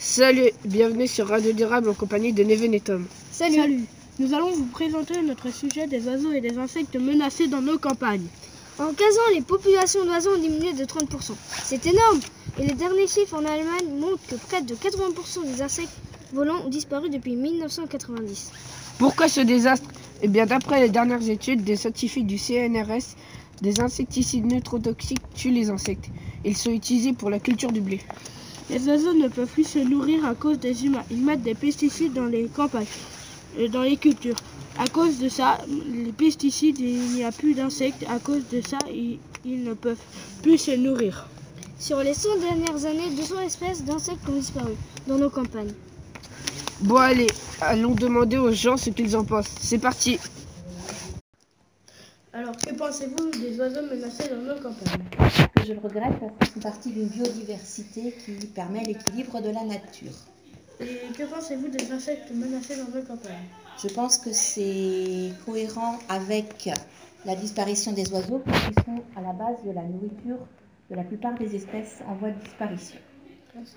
Salut, bienvenue sur Radio Durable en compagnie de Neven et Tom. Salut. Nous allons vous présenter notre sujet des oiseaux et des insectes menacés dans nos campagnes. En 15 ans, les populations d'oiseaux ont diminué de 30%. C'est énorme Et les derniers chiffres en Allemagne montrent que près de 80% des insectes volants ont disparu depuis 1990. Pourquoi ce désastre? Eh bien, d'après les dernières études des scientifiques du CNRS, des insecticides neutrotoxiques tuent les insectes. Ils sont utilisés pour la culture du blé. Les oiseaux ne peuvent plus se nourrir à cause des humains. Ils mettent des pesticides dans les campagnes, et dans les cultures. À cause de ça, les pesticides, il n'y a plus d'insectes. À cause de ça, ils, ils ne peuvent plus se nourrir. Sur les 100 dernières années, 200 espèces d'insectes ont disparu dans nos campagnes. Bon, allez, allons demander aux gens ce qu'ils en pensent. C'est parti Alors, que pensez-vous des oiseaux menacés dans nos campagnes Je le regrette parce qu'ils font partie d'une biodiversité qui permet l'équilibre de la nature. Et que pensez-vous des insectes menacés dans nos campagnes Je pense que c'est cohérent avec la disparition des oiseaux qui sont à la base de la nourriture de la plupart des espèces en voie de disparition.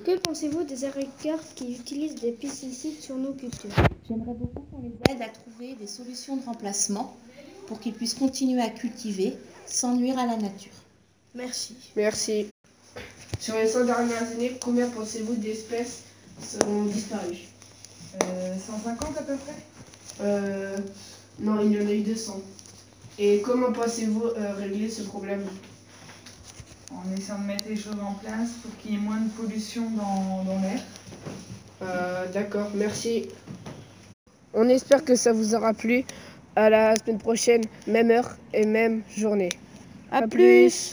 Que pensez-vous des agriculteurs qui utilisent des pesticides sur nos cultures J'aimerais beaucoup qu'on les aide à trouver des solutions de remplacement pour qu'ils puissent continuer à cultiver sans nuire à la nature. Merci. Merci. Sur les 100 dernières années, combien pensez-vous d'espèces seront disparues? Euh, 150 à peu près? Euh. Non, il y en a eu 200. Et comment pensez-vous euh, régler ce problème? En essayant de mettre les choses en place pour qu'il y ait moins de pollution dans, dans l'air. Euh, D'accord, merci. On espère que ça vous aura plu. À la semaine prochaine, même heure et même journée. À plus.